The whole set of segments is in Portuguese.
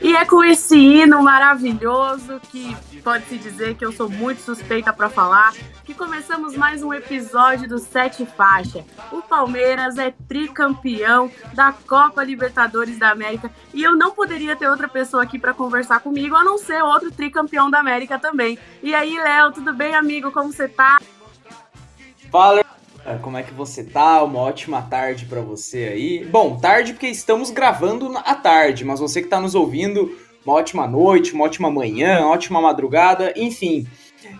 E é com esse hino maravilhoso que pode-se dizer que eu sou muito suspeita para falar, que começamos mais um episódio do Sete Faixa. O Palmeiras é tricampeão da Copa Libertadores da América e eu não poderia ter outra pessoa aqui para conversar comigo a não ser outro tricampeão da América também. E aí, Léo, tudo bem, amigo? Como você tá? Fala, como é que você tá? Uma ótima tarde pra você aí. Bom, tarde porque estamos gravando à tarde, mas você que tá nos ouvindo, uma ótima noite, uma ótima manhã, uma ótima madrugada, enfim.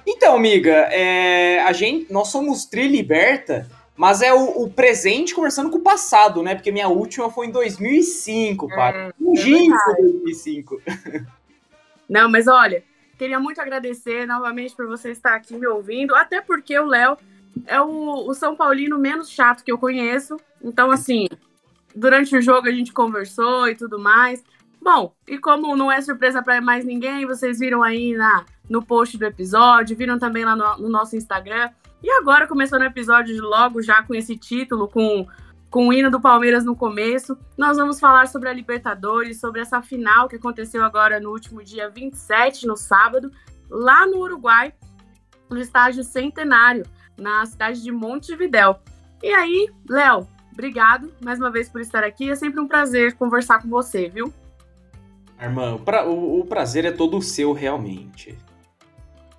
Então, amiga, é, a gente, nós somos Tri Liberta, mas é o, o presente conversando com o passado, né? Porque minha última foi em 2005, pai. Um que foi 2005. Não, mas olha, queria muito agradecer novamente por você estar aqui me ouvindo, até porque o Léo é o, o São Paulino menos chato que eu conheço. Então, assim, durante o jogo a gente conversou e tudo mais. Bom, e como não é surpresa para mais ninguém, vocês viram aí na, no post do episódio, viram também lá no, no nosso Instagram. E agora, começando o episódio logo já com esse título, com, com o hino do Palmeiras no começo, nós vamos falar sobre a Libertadores, sobre essa final que aconteceu agora no último dia 27, no sábado, lá no Uruguai, no estádio Centenário, na cidade de Montevidéu. E aí, Léo, obrigado mais uma vez por estar aqui. É sempre um prazer conversar com você, viu? Irmã, o, pra- o- o prazer é todo seu, realmente.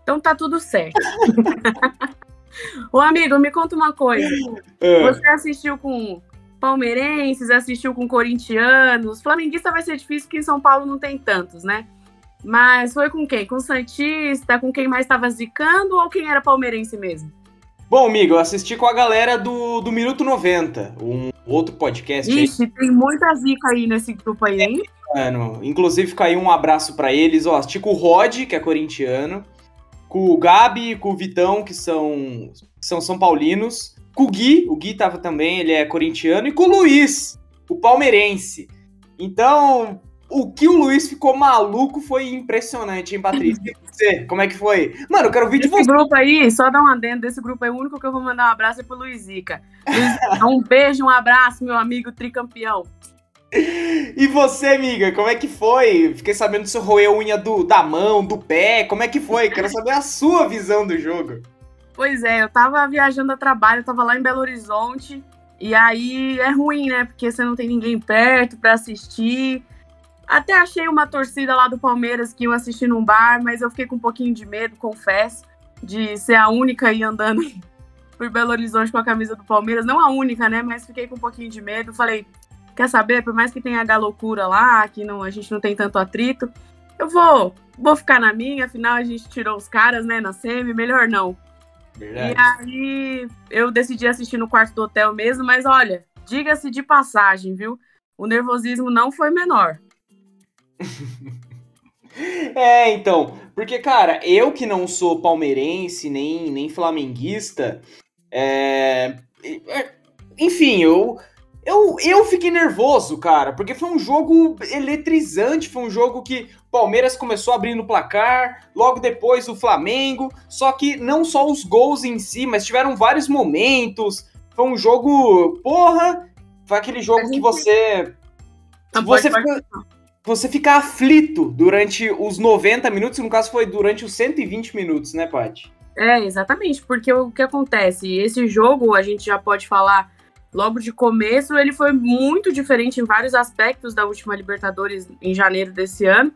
Então tá tudo certo. Ô amigo, me conta uma coisa. Ah, Você assistiu com palmeirenses, assistiu com corintianos. Flamenguista vai ser difícil porque em São Paulo não tem tantos, né? Mas foi com quem? Com Santista? Com quem mais estava zicando ou quem era palmeirense mesmo? Bom, amigo, eu assisti com a galera do, do Minuto 90, um outro podcast aí, Ixi, tem muita zica aí nesse grupo aí, hein? mano. Inclusive, aí um abraço pra eles. Ó, assisti com o Rod, que é corintiano, com o Gabi e com o Vitão, que são, são São Paulinos, com o Gui, o Gui tava também, ele é corintiano, e com o Luiz, o palmeirense. Então, o que o Luiz ficou maluco foi impressionante, hein, Patrícia? E você, como é que foi? Mano, eu quero ouvir de Esse você. grupo aí, só dar um adendo desse grupo aí, o único que eu vou mandar um abraço é pro Luizica. Luizica, um beijo, um abraço, meu amigo tricampeão. E você, amiga, como é que foi? Fiquei sabendo você roeu a unha do, da mão, do pé. Como é que foi? Quero saber a sua visão do jogo. Pois é, eu tava viajando a trabalho, eu tava lá em Belo Horizonte, e aí é ruim, né? Porque você não tem ninguém perto pra assistir. Até achei uma torcida lá do Palmeiras que iam assistir num bar, mas eu fiquei com um pouquinho de medo, confesso, de ser a única aí andando por Belo Horizonte com a camisa do Palmeiras. Não a única, né? Mas fiquei com um pouquinho de medo. Falei, quer saber? Por mais que tenha a loucura lá, que não, a gente não tem tanto atrito, eu vou, vou ficar na minha, afinal a gente tirou os caras, né, na semi, melhor não. E aí eu decidi assistir no quarto do hotel mesmo, mas olha, diga-se de passagem, viu? O nervosismo não foi menor. É, então, porque, cara, eu que não sou palmeirense nem, nem flamenguista, é, é, enfim, eu, eu, eu fiquei nervoso, cara, porque foi um jogo eletrizante, foi um jogo que o Palmeiras começou abrindo o placar, logo depois o Flamengo, só que não só os gols em si, mas tiveram vários momentos, foi um jogo, porra, foi aquele jogo A que gente- você... Não, Você pode- fica, você fica aflito durante os 90 minutos, no caso foi durante os 120 minutos, né, Paty? É, exatamente, porque o que acontece? Esse jogo, a gente já pode falar logo de começo, ele foi muito diferente em vários aspectos da última Libertadores em janeiro desse ano.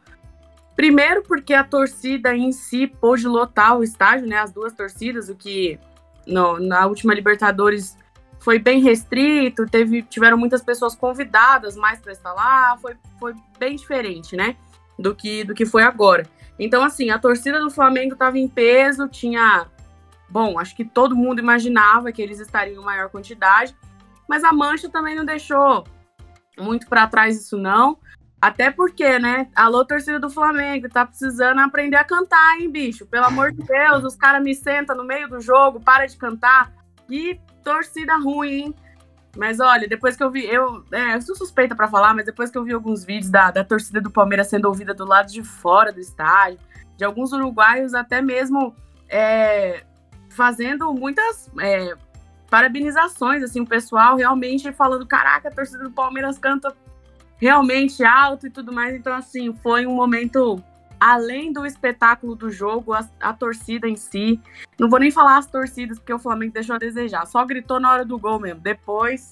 Primeiro, porque a torcida em si pôde lotar o estádio, né? As duas torcidas, o que no- na última Libertadores foi bem restrito, teve, tiveram muitas pessoas convidadas mais para estar lá, foi, foi bem diferente, né? Do que, do que foi agora. Então, assim, a torcida do Flamengo estava em peso, tinha. Bom, acho que todo mundo imaginava que eles estariam em maior quantidade, mas a Mancha também não deixou muito para trás isso, não. Até porque, né? Alô, torcida do Flamengo, tá precisando aprender a cantar, hein, bicho? Pelo amor de Deus, os caras me sentam no meio do jogo, para de cantar. Que torcida ruim, hein? Mas olha, depois que eu vi, eu, é, eu sou suspeita pra falar, mas depois que eu vi alguns vídeos da, da torcida do Palmeiras sendo ouvida do lado de fora do estádio, de alguns uruguaios até mesmo é, fazendo muitas é, parabenizações, assim, o pessoal realmente falando, caraca, a torcida do Palmeiras canta realmente alto e tudo mais. Então, assim, foi um momento além do espetáculo do jogo, a, a, torcida em si. Não vou nem falar as torcidas, porque o Flamengo deixou a desejar. Só gritou na hora do gol mesmo. Depois.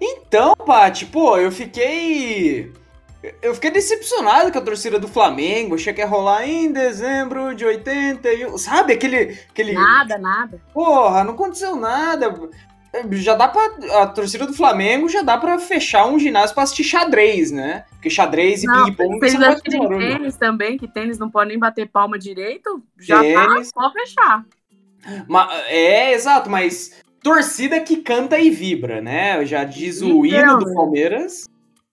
Então, Paty, pô, eu fiquei. Eu fiquei decepcionado com a torcida do Flamengo. Achei que ia rolar em dezembro de 81. Sabe aquele. aquele... Nada, nada. Porra, não aconteceu nada já dá pra. A torcida do Flamengo já dá pra fechar um ginásio pra assistir xadrez, né? Porque xadrez e ping-pong são muito tênis também, que tênis não pode nem bater palma direito, já tênis. tá só fechar. Mas, é, exato, mas torcida que canta e vibra, né? Já diz o hino do Palmeiras.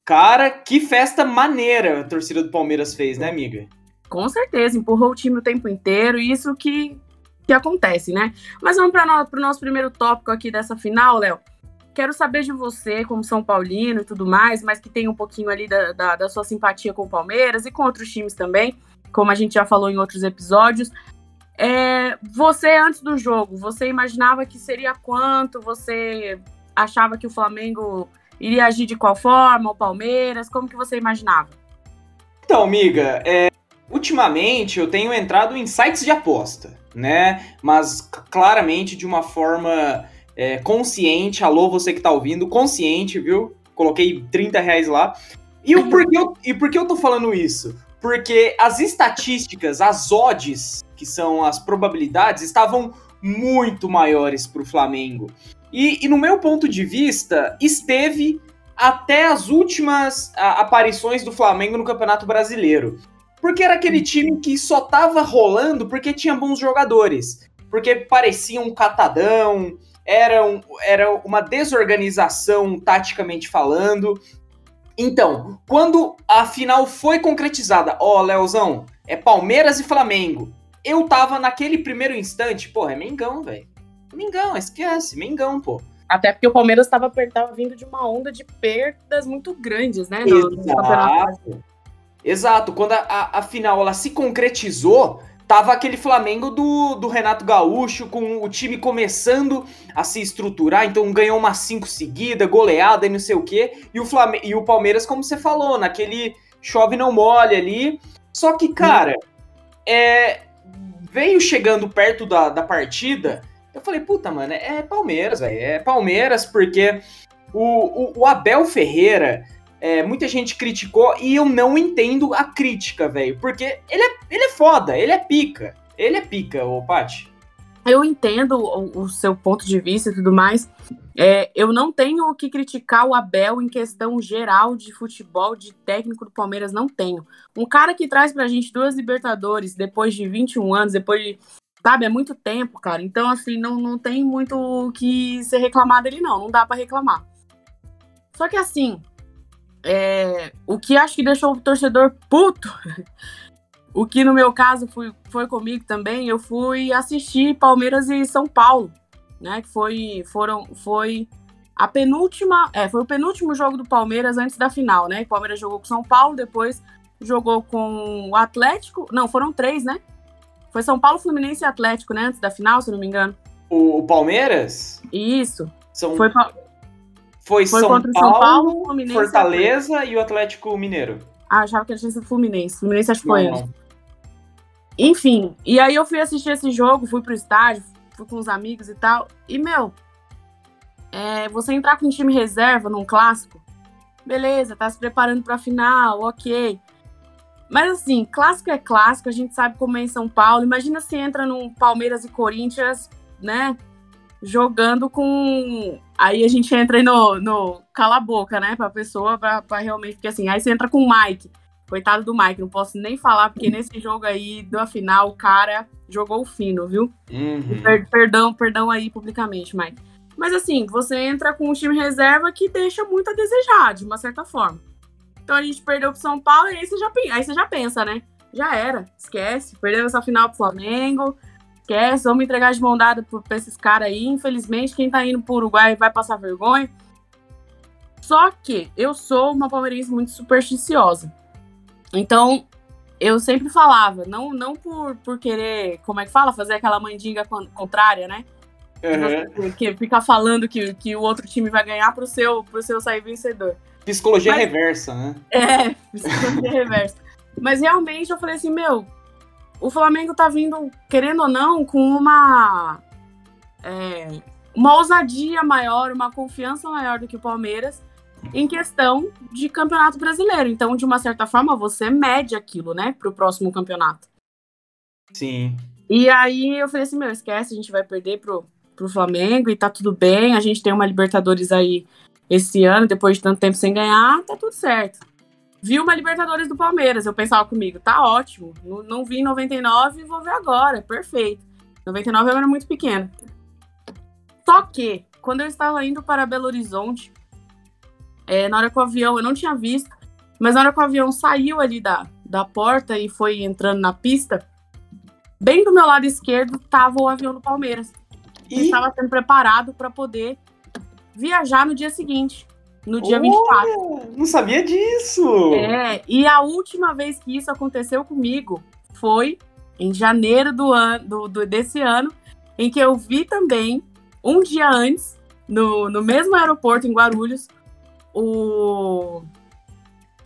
Cara, que festa maneira a torcida do Palmeiras fez, né, amiga? Com certeza, empurrou o time o tempo inteiro, e isso que que acontece, né? Mas vamos para o nosso primeiro tópico aqui dessa final, Léo. Quero saber de você, como São Paulino e tudo mais, mas que tem um pouquinho ali da, da, da sua simpatia com o Palmeiras e com outros times também, como a gente já falou em outros episódios. É, você, antes do jogo, você imaginava que seria quanto? Você achava que o Flamengo iria agir de qual forma? O Palmeiras? Como que você imaginava? Então, amiga, é, ultimamente eu tenho entrado em sites de aposta né? Mas claramente de uma forma é, consciente. Alô, você que tá ouvindo, consciente, viu? Coloquei 30 reais lá. E, o porquê eu, e por que eu tô falando isso? Porque as estatísticas, as odds, que são as probabilidades, estavam muito maiores para o Flamengo. E, e, no meu ponto de vista, esteve até as últimas a, aparições do Flamengo no Campeonato Brasileiro. Porque era aquele time que só tava rolando porque tinha bons jogadores. Porque parecia um catadão, era, um, era uma desorganização taticamente falando. Então, quando a final foi concretizada, ó, oh, Leozão, é Palmeiras e Flamengo. Eu tava naquele primeiro instante, pô, é Mengão, velho. Mengão, esquece, Mengão, pô. Até porque o Palmeiras estava vindo de uma onda de perdas muito grandes, né? No, no campeonato. Exato, quando a, a, a, final ela se concretizou, tava aquele Flamengo do, do Renato Gaúcho, com o time começando a se estruturar, então ganhou umas cinco seguidas, goleada e não sei o quê, e o, Flam e o Palmeiras, como você falou, naquele chove não molha ali. Só que, cara, é, veio chegando perto da, da partida, eu falei, puta, mano, é Palmeiras, velho, é Palmeiras, porque o, o, o Abel Ferreira é, muita gente criticou e eu não entendo a crítica, velho. Porque ele é, ele é foda, ele é pica. Ele é pica, ô Paty. Eu entendo o, o, seu ponto de vista e tudo mais. É, eu não tenho o que criticar o Abel em questão geral de futebol, de técnico do Palmeiras, não tenho. Um cara que traz pra gente duas Libertadores depois de 21 anos, depois de. Sabe, é muito tempo, cara. Então, assim, não, não tem muito o que ser reclamado dele, não. Não dá para reclamar. Só que, assim, é, o que acho que deixou o torcedor puto, o que no meu caso foi, foi comigo também, eu fui assistir Palmeiras e São Paulo, né? Que foi, foram, foi a penúltima, é, foi o penúltimo jogo do Palmeiras antes da final, né? O Palmeiras jogou com São Paulo, depois jogou com o Atlético, não, foram três, né? Foi São Paulo, Fluminense e Atlético, né? Antes da final, se não me engano. O, Palmeiras? Isso. São... Foi, foi, Foi São, Paulo, São Paulo, Fluminense Fortaleza e o Atlético Mineiro. Ah, achava que era sido Fluminense. Fluminense acho que foi antes. Enfim, e aí eu fui assistir esse jogo, fui pro estádio, fui com os amigos e tal. E, meu, é, você entrar com um time reserva num clássico, beleza, tá se preparando pra final, ok. Mas assim, clássico é clássico, a gente sabe como é em São Paulo. Imagina se entra num Palmeiras e Corinthians, né? Jogando com. Aí a gente entra aí no, no cala a boca, né? Pra pessoa, pra, pra realmente. Porque assim, aí você entra com o Mike. Coitado do Mike, não posso nem falar, porque nesse jogo aí, da final, o cara jogou o fino, viu? Uhum. Per perdão, perdão aí publicamente, Mike. Mas assim, você entra com um time reserva que deixa muito a desejar, de uma certa forma. Então a gente perdeu pro São Paulo e aí você já, aí você já pensa, né? Já era, esquece. Perdeu essa final pro Flamengo, esquece, vamos entregar de mão dada pra esses caras aí. Infelizmente, quem tá indo pro Uruguai vai passar vergonha. Só que eu sou uma palmeirense muito supersticiosa. Então, eu sempre falava, não, não por, por querer, como é que fala, fazer aquela mandinga contrária, né? Uhum. Que fica falando que, que o outro time vai ganhar pro seu, pro seu sair vencedor. Psicologia Mas- reversa, né? É, psicologia reversa. Mas realmente eu falei assim, meu, o Flamengo tá vindo, querendo ou não, com uma. é, uma ousadia maior, uma confiança maior do que o Palmeiras em questão de campeonato brasileiro. Então, de uma certa forma, você mede aquilo, né, pro próximo campeonato. Sim. E aí eu falei assim, meu, esquece, a gente vai perder pro, pro Flamengo e tá tudo bem. A gente tem uma Libertadores aí esse ano, depois de tanto tempo sem ganhar, tá tudo certo. Vi uma Libertadores do Palmeiras, eu pensava comigo, tá ótimo. Não, não vi em 99, vou ver agora, perfeito. 99 eu era muito pequeno. Só que, quando eu estava indo para Belo Horizonte, é, na hora que o avião, eu não tinha visto, mas na hora que o avião saiu ali da, da porta e foi entrando na pista, bem do meu lado esquerdo tava o avião do Palmeiras. E estava sendo preparado para poder viajar no dia seguinte, no dia 24. Olha, não sabia disso. É, e a última vez que isso aconteceu comigo foi em janeiro do ano, do, do- desse ano, em que eu vi também, um dia antes, no, no mesmo aeroporto em Guarulhos, o,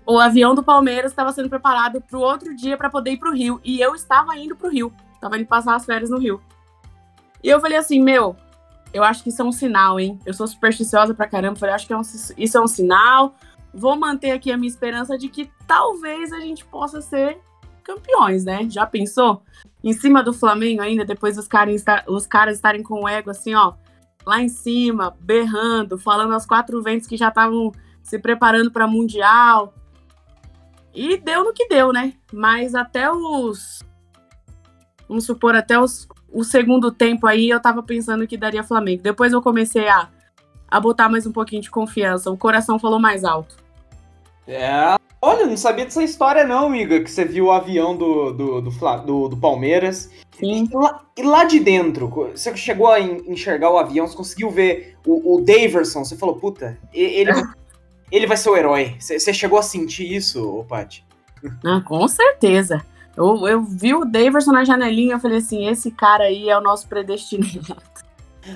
o avião do Palmeiras estava sendo preparado para o outro dia para poder ir para o Rio. E eu estava indo para o Rio, estava indo passar as férias no Rio. E eu falei assim, meu, eu acho que isso é um sinal, hein? Eu sou supersticiosa pra caramba, falei, acho que é um- isso é um sinal. Vou manter aqui a minha esperança de que talvez a gente possa ser campeões, né? Já pensou? Em cima do Flamengo ainda, depois os caras, os caras estarem com o ego assim, ó, lá em cima, berrando, falando aos quatro ventos que já estavam se preparando para Mundial. E deu no que deu, né? Mas até os. Vamos supor, até os, o segundo tempo aí eu tava pensando que daria Flamengo. Depois eu comecei a, a botar mais um pouquinho de confiança. O coração falou mais alto. É. Olha, não sabia dessa história não, amiga, que você viu o avião do, do, do, do- do Palmeiras. Sim. E lá, e lá de dentro, você chegou a en- enxergar o avião, você conseguiu ver o, o Daverson, você falou, puta, ele, ele vai ser o herói. Você você chegou a sentir isso, ô Paty? Ah, com certeza. Eu, eu vi o Daverson na janelinha, eu falei assim, esse cara aí é o nosso predestinado.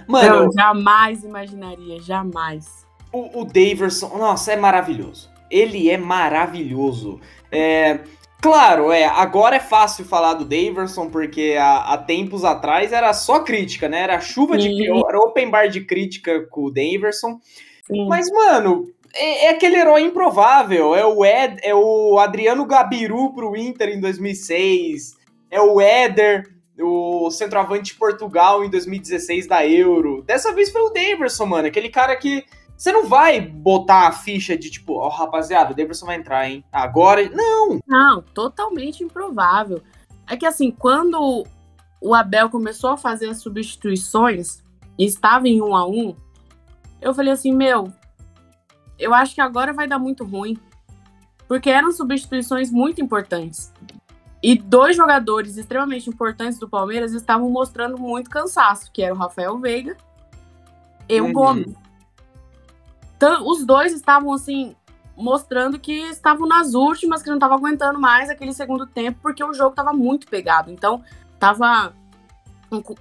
Mano, eu jamais imaginaria, jamais. o, o Daverson, nossa, é maravilhoso. Ele é maravilhoso. É, claro, é, agora é fácil falar do Daverson, porque há, há tempos atrás era só crítica, né? Era chuva de Sim. era open bar de crítica com o Daverson. Sim. Mas, mano, é, é aquele herói improvável. É o, Ed, é o Adriano Gabiru pro Inter em 2006. É o Éder, o centroavante de Portugal em 2016 da Euro. Dessa vez foi o Daverson, mano. Aquele cara que você não vai botar a ficha de tipo, ó, rapaziada, o Daverson vai entrar, hein? Agora. Não! Não, totalmente improvável. É que assim, quando o Abel começou a fazer as substituições e estava em um a um, eu falei assim, meu, eu acho que agora vai dar muito ruim. Porque eram substituições muito importantes. E dois jogadores extremamente importantes do Palmeiras estavam mostrando muito cansaço, que era o Rafael Veiga e o Uhum. Gomes. Então, os dois estavam assim, mostrando que estavam nas últimas, que não estavam aguentando mais aquele segundo tempo, porque o jogo estava muito pegado. Então, tava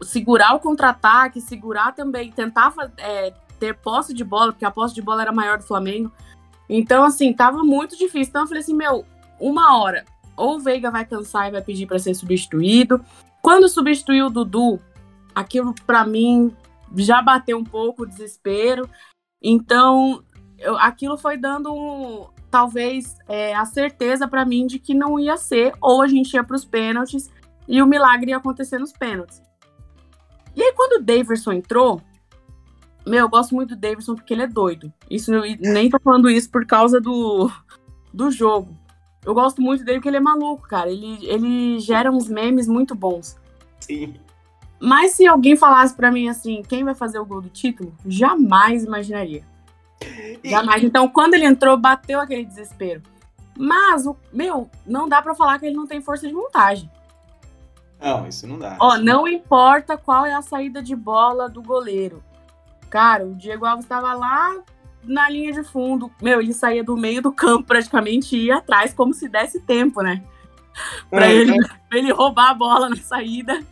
segurar o contra-ataque, segurar também, tentar é, ter posse de bola, porque a posse de bola era maior do Flamengo. Então, assim, tava muito difícil. Então, eu falei assim, meu, uma hora, ou o Veiga vai cansar e vai pedir para ser substituído. Quando substituiu o Dudu, aquilo para mim já bateu um pouco o desespero. Então, eu- aquilo foi dando um- talvez é, a certeza para mim de que não ia ser, ou a gente ia para os pênaltis e o milagre ia acontecer nos pênaltis. E aí, quando o Daverson entrou, meu, eu gosto muito do Daverson porque ele é doido. Isso nem tô falando isso por causa do, do jogo. Eu gosto muito dele porque ele é maluco, cara. Ele, ele gera uns memes muito bons. Sim. Mas se alguém falasse pra mim assim, quem vai fazer o gol do título, jamais imaginaria. Jamais. Então, quando ele entrou, bateu aquele desespero. Mas, o meu, não dá pra falar que ele não tem força de montagem. Não, isso não dá. Ó, não importa qual é a saída de bola do goleiro. Cara, o Diego Alves estava lá na linha de fundo. Meu, ele saía do meio do campo praticamente e ia atrás, como se desse tempo, né? Pra Uhum. ele, pra ele roubar a bola na saída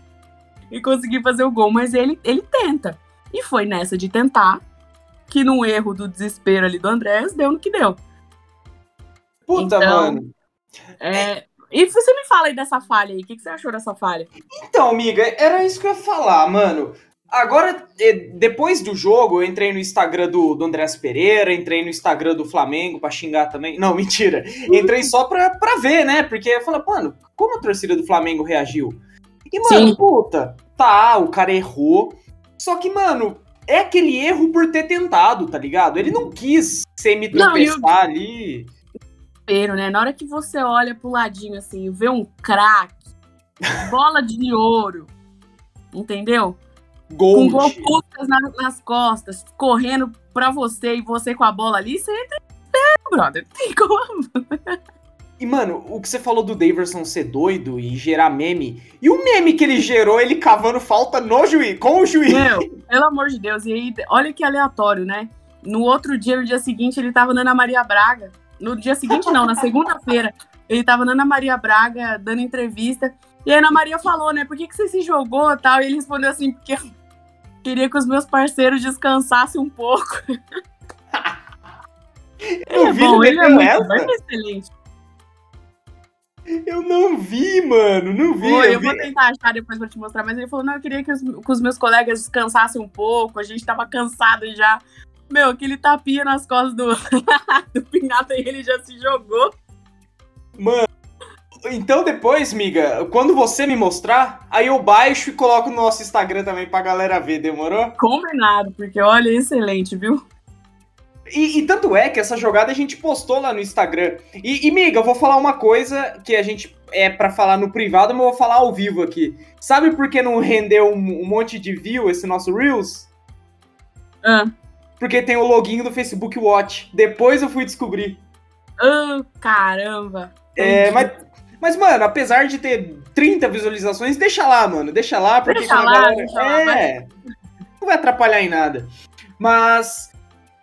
e conseguir fazer o gol. Mas ele, ele tenta. E foi nessa de tentar, que num erro do desespero ali do Andrés, deu no que deu. Puta, Então, mano. É, E você me fala aí dessa falha aí, o que, que você achou dessa falha? Então, amiga, era isso que eu ia falar, mano. Agora, eh, depois do jogo, eu entrei no Instagram do, do Andrés Pereira, entrei no Instagram do Flamengo pra xingar também. Não, mentira. Entrei só pra, pra ver, né? Porque eu falei, mano, como a torcida do Flamengo reagiu? E, mano, Sim. puta, tá, o cara errou. Só que, mano, é aquele erro por ter tentado, tá ligado? Ele não quis Não, e o- semi-tropeçar ali. Desespero, né? Na hora que você olha pro ladinho assim, vê um craque, bola de ouro, entendeu? Com Gold. golpuscas na- nas costas, correndo pra você e você com a bola ali, você entra em desespero, brother. Não tem como. E, mano, o que você falou do Daverson ser doido e gerar meme. E o meme que ele gerou, ele cavando falta no juiz, com o juiz. Meu, pelo amor de Deus. E aí, olha que aleatório, né? No outro dia, no dia seguinte, ele tava na Ana Maria Braga. No dia seguinte, não, na segunda-feira, ele tava na Ana Maria Braga dando entrevista. E a Ana Maria falou, né? Por que, que você se jogou e tal? E ele respondeu assim, porque queria que os meus parceiros descansassem um pouco. Eu é vi bom, ele ele é muito excelente. Eu não vi, mano, não vi. Eu eu vi. vou tentar achar depois pra te mostrar, mas ele falou, não, eu queria que os, que os meus colegas descansassem um pouco, a gente tava cansado já. Meu, aquele tapinha nas costas do, do Pinata e ele já se jogou. Então depois, miga, quando você me mostrar, aí eu baixo e coloco no nosso Instagram também pra galera ver, demorou? Combinado, porque olha, excelente, viu? E, e tanto é que essa jogada a gente postou lá no Instagram. E, e miga, eu vou falar uma coisa que a gente é pra falar no privado, mas eu vou falar ao vivo aqui. Sabe por que não rendeu um, um monte de view esse nosso Reels? Ah, Porque tem o login do Facebook Watch. Depois eu fui descobrir. ah, caramba. É, mas, mas, mano, apesar de ter 30 visualizações, deixa lá, mano. Deixa lá, porque Deixa lá, galera- deixa lá, É. Não vai atrapalhar em nada. Mas.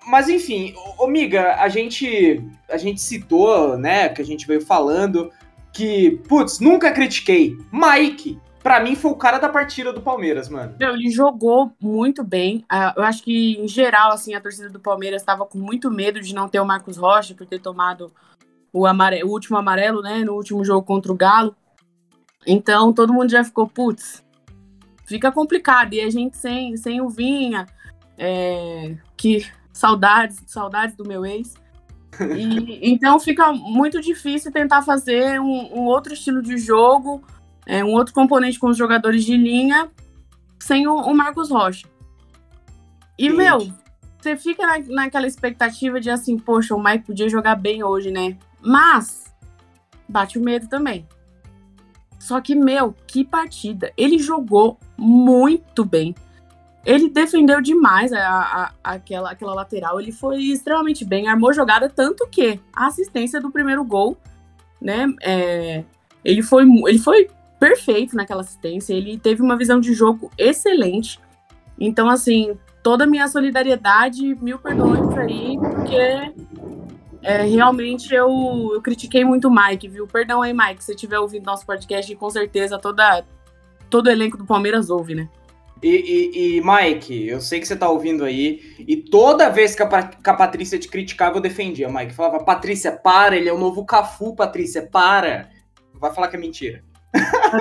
Mas enfim, ô, ô, miga, a gente. A gente citou, né? Que a gente veio falando que, putz, nunca critiquei. Mike, pra mim, foi o cara da partida do Palmeiras, mano. Ele jogou muito bem. Ah, eu acho que, em geral, assim, a torcida do Palmeiras estava com muito medo de não ter o Marcos Rocha por ter tomado o, amare- o último amarelo, né? No último jogo contra o Galo. Então, todo mundo já ficou, putz, fica complicado. E a gente sem, sem o Vinha, é, que saudades, saudades do meu ex. E, então fica muito difícil tentar fazer um, um outro estilo de jogo, é, um outro componente com os jogadores de linha sem o, o Marcos Rocha. E, meu, você fica na- naquela expectativa de assim, poxa, o Mike podia jogar bem hoje, né? Mas bate o medo também. Só que, meu, que partida. Ele jogou muito bem. Ele defendeu demais a, a- aquela, aquela lateral. Ele foi extremamente bem, armou jogada, tanto que a assistência do primeiro gol, né? é, ele, foi, ele foi perfeito naquela assistência. Ele teve uma visão de jogo excelente. Então, assim, toda a minha solidariedade, mil perdões aí, porque é, realmente eu, eu critiquei muito o Mike, viu? Perdão aí, Mike, se você estiver ouvindo nosso podcast, e com certeza toda, todo o elenco do Palmeiras ouve, né? E, e- e, Mike, eu sei que você tá ouvindo aí, e toda vez que a, que a Patrícia te criticava, eu defendia, Mike. Falava, Patrícia, para, ele é o novo Cafu, Patrícia, para. Vai falar que é mentira.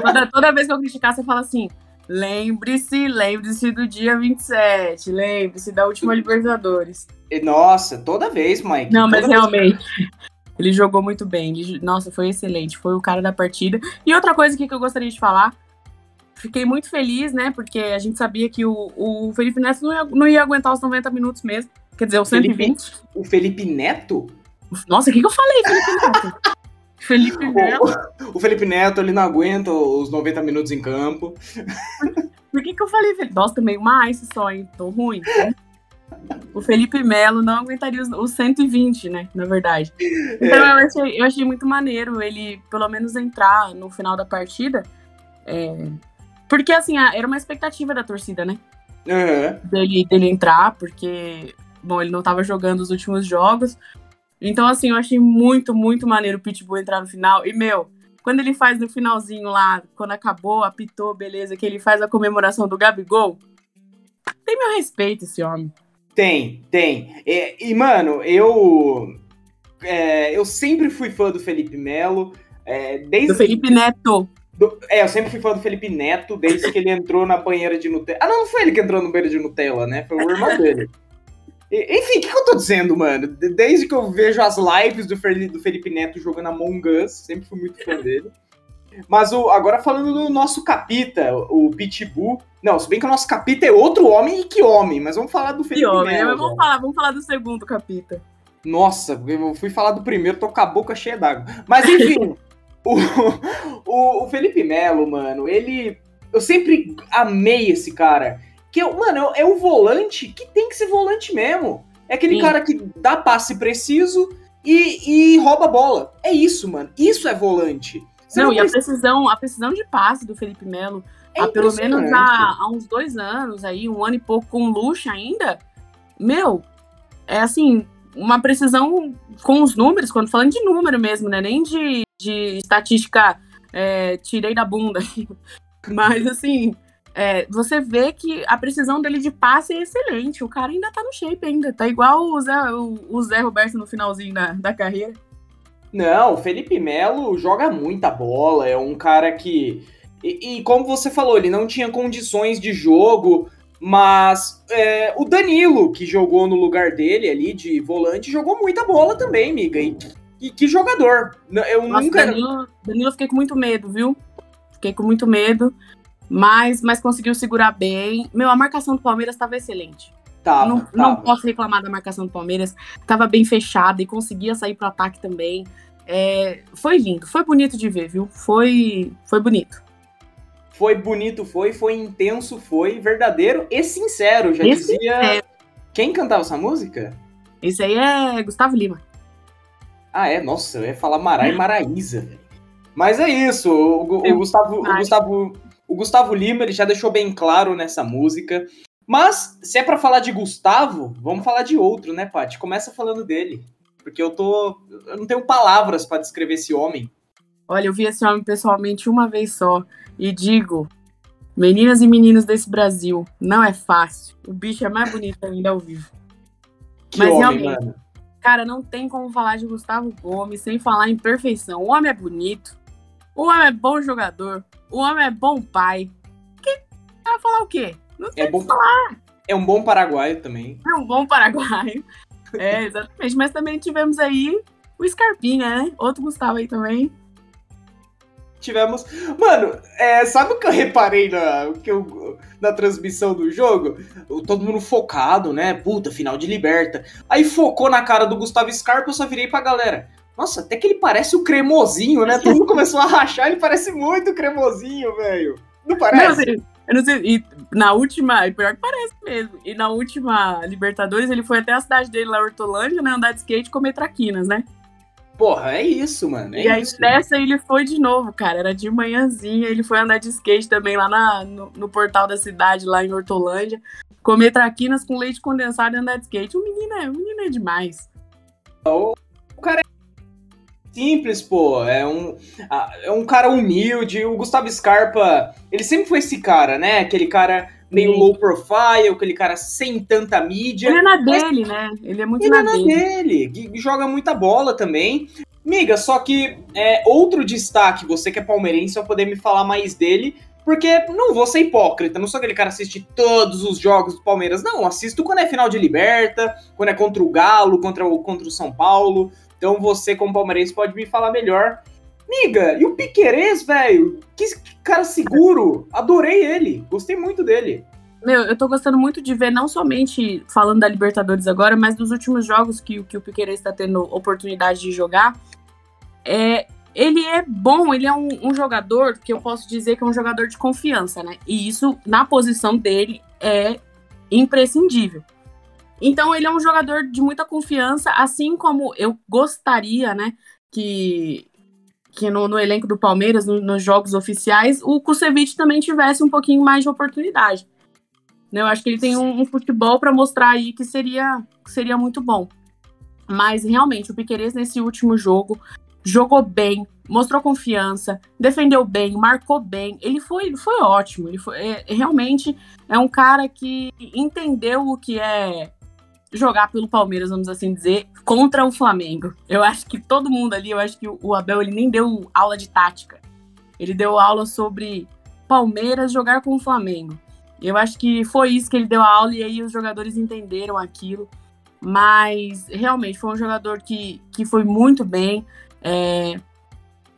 Toda, toda vez que eu criticar, você fala assim: lembre-se, lembre-se do dia 27, lembre-se da última Libertadores. Nossa, toda vez, Mike. Não, mas vez. realmente. Ele jogou muito bem. Ele- nossa, foi excelente. Foi o cara da partida. E outra coisa aqui que eu gostaria de falar. Fiquei muito feliz, né? Porque a gente sabia que o, o Felipe Neto não ia, não ia aguentar os 90 minutos mesmo. Quer dizer, os Felipe- 120. O Felipe Neto? Nossa, o que, que eu falei, Felipe Neto? Felipe Neto. O, o Felipe Neto, ele não aguenta os 90 minutos em campo. Por que, que eu falei Felipe? Nossa, tomei uma ice só, hein? Tô ruim. né? O Felipe Melo não aguentaria os, os 120, né? Na verdade. Então eu, achei, eu achei muito maneiro ele, pelo menos, entrar no final da partida. É, Porque, assim, era uma expectativa da torcida, né? Aham. Dele, dele entrar, porque, bom, ele não tava jogando os últimos jogos. Então, assim, eu achei muito, muito maneiro o Pitbull entrar no final. E, meu, quando ele faz no finalzinho lá, quando acabou, apitou, beleza, que ele faz a comemoração do Gabigol. tem meu respeito esse homem. Tem, tem. E, e mano, eu. É, eu sempre fui fã do Felipe Melo. É, desde... Do Felipe Neto. Do, é, eu sempre fui fã do Felipe Neto, desde que ele entrou na banheira de Nutella. Ah, não, não foi ele que entrou na banheira de Nutella, né? Foi o irmão dele. Enfim, o que, que, eu tô dizendo, mano? Desde que eu vejo as lives do, do Felipe Neto jogando Among Us, sempre fui muito fã dele. Mas o, agora falando do nosso capita, o Pitbull. Não, se bem que o nosso capita é outro homem e que homem, mas vamos falar do Felipe homem, Melo. Vamos falar, vamos falar do segundo capita. Nossa, eu fui falar do primeiro, tô com a boca cheia d'água. Mas enfim, o, o, o, Felipe Melo, mano, ele. Eu sempre amei esse cara. Que, mano, é o volante que tem que ser volante mesmo. É aquele Sim. cara que dá passe preciso e, e rouba a bola. É isso, mano. Isso é volante. Você não, não e precisa... a precisão, a precisão de passe do Felipe Melo, é há pelo menos há, há, uns dois anos aí, um ano e pouco com luxo ainda, meu, é assim, uma precisão com os números, quando falando de número mesmo, né? Nem de, de estatística é, tirei da bunda. Mas assim, é, você vê que a precisão dele de passe é excelente. O cara ainda tá no shape ainda. Tá igual o Zé, o, o Zé Roberto no finalzinho da, da carreira. Não, o Felipe Melo joga muita bola, é um cara que. E, e como você falou, ele não tinha condições de jogo, mas é, o Danilo, que jogou no lugar dele ali de volante, jogou muita bola também, miga. E, e que jogador. Eu Nossa, nunca. Danilo, Danilo, fiquei com muito medo, viu? Fiquei com muito medo, mas, mas conseguiu segurar bem. Meu, a marcação do Palmeiras estava excelente. Tava, não, tava. não posso reclamar da marcação do Palmeiras. Tava bem fechada e conseguia sair pro ataque também. É, foi lindo, foi bonito de ver, viu? Foi, foi bonito. Foi bonito, foi, foi intenso, foi verdadeiro e sincero. Já Esse dizia. É... Quem cantava essa música? Esse aí é Gustavo Lima. Ah, é? Nossa, eu ia falar Mará e Maraísa. Mas é isso, o, o, o Gustavo, o, Gustavo, o Gustavo Lima ele já deixou bem claro nessa música. Mas, se é para falar de Gustavo, vamos falar de outro, né, Paty? Começa falando dele porque eu tô. Eu não tenho palavras para descrever esse homem. Olha, eu vi esse homem pessoalmente uma vez só e digo, meninas e meninos desse Brasil, não é fácil. O bicho é mais bonito ainda ao vivo. Que Mas homem, realmente, mano. cara, não tem como falar de Gustavo Gomes sem falar em perfeição. O homem é bonito, o homem é bom jogador, o homem é bom pai. Que vai falar o quê? Não tem é bom, falar. É um bom paraguaio também. É um bom paraguaio. É, exatamente. Mas também tivemos aí o Scarpinha, né? Outro Gustavo aí também. Tivemos. Mano, é, sabe o que eu reparei na, que eu, na transmissão do jogo? Todo mundo focado, né? Puta, final de liberta. Aí focou na cara do Gustavo Scarpa, eu só virei pra galera. Nossa, até que ele parece o cremosinho, né? Todo mundo começou a rachar, ele parece muito cremosinho, velho. Não parece? Não, assim, eu não sei, e na última, pior que parece mesmo, e na última Libertadores ele foi até a cidade dele, lá, Hortolândia, né, andar de skate e comer traquinas, né? Porra, é isso, mano. É e isso. aí nessa ele foi de novo, cara. Era de manhãzinha, ele foi andar de skate também lá na, no, no portal da cidade, lá em Hortolândia. Comer traquinas com leite condensado e andar de skate. O menino é, o menino é demais. O, o cara é simples, pô. É um, é um cara humilde. O Gustavo Scarpa, ele sempre foi esse cara, né? Aquele cara meio low profile, aquele cara sem tanta mídia. Ele é na dele, né? Ele é muito ele na, é na dele. dele. Joga muita bola também. Miga, só que é, outro destaque, você que é palmeirense vai poder me falar mais dele, porque não vou ser hipócrita, não sou aquele cara que assiste todos os jogos do Palmeiras, não, assisto quando é final de Liberta, quando é contra o Galo, contra o, contra o São Paulo, então você, como palmeirense, pode me falar melhor. Miga, e o Piquerez, velho? Que cara seguro. Adorei ele. Gostei muito dele. Meu, eu tô gostando muito de ver, não somente falando da Libertadores agora, mas dos últimos jogos que, que o Piquerez está tendo oportunidade de jogar. É, ele é bom, ele é um, um, jogador que eu posso dizer que é um jogador de confiança, né? E isso, na posição dele, é imprescindível. Então ele é um jogador de muita confiança, assim como eu gostaria, né, que que no, no elenco do Palmeiras, no, nos jogos oficiais, o Kusevich também tivesse um pouquinho mais de oportunidade. Né, eu acho que ele tem um, um futebol para mostrar aí que seria, que seria muito bom. Mas realmente, o Piqueires nesse último jogo jogou bem, mostrou confiança, defendeu bem, marcou bem. Ele foi, foi ótimo. Ele foi, é, realmente é um cara que entendeu o que é jogar pelo Palmeiras, vamos assim dizer, contra o Flamengo. Eu acho que todo mundo ali, eu acho que o Abel ele nem deu aula de tática. Ele deu aula sobre Palmeiras jogar com o Flamengo. Eu acho que foi isso que ele deu a aula e aí os jogadores entenderam aquilo. Mas realmente foi um jogador que, que foi muito bem. É,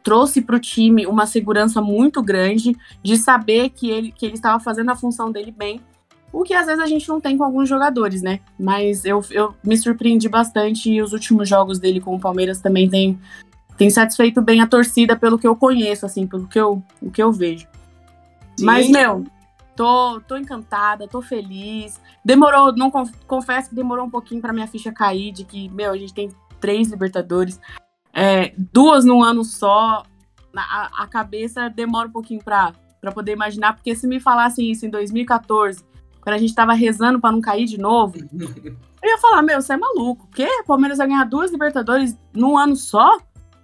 trouxe para o time uma segurança muito grande de saber que ele, que ele estava fazendo a função dele bem. O que às vezes a gente não tem com alguns jogadores, né? Mas eu, eu me surpreendi bastante e os últimos jogos dele com o Palmeiras também tem, tem satisfeito bem a torcida pelo que eu conheço, assim, pelo que eu, o que eu vejo. Sim. Mas, meu, tô, tô encantada, tô feliz. Demorou, não confesso que demorou um pouquinho para minha ficha cair de que, meu, a gente tem três Libertadores, é, duas num ano só. A, a cabeça demora um pouquinho para poder imaginar, porque se me falassem isso em 2014, quando a gente tava rezando para não cair de novo, eu ia falar, meu, você é maluco. O quê? O Palmeiras vai ganhar duas Libertadores num ano só?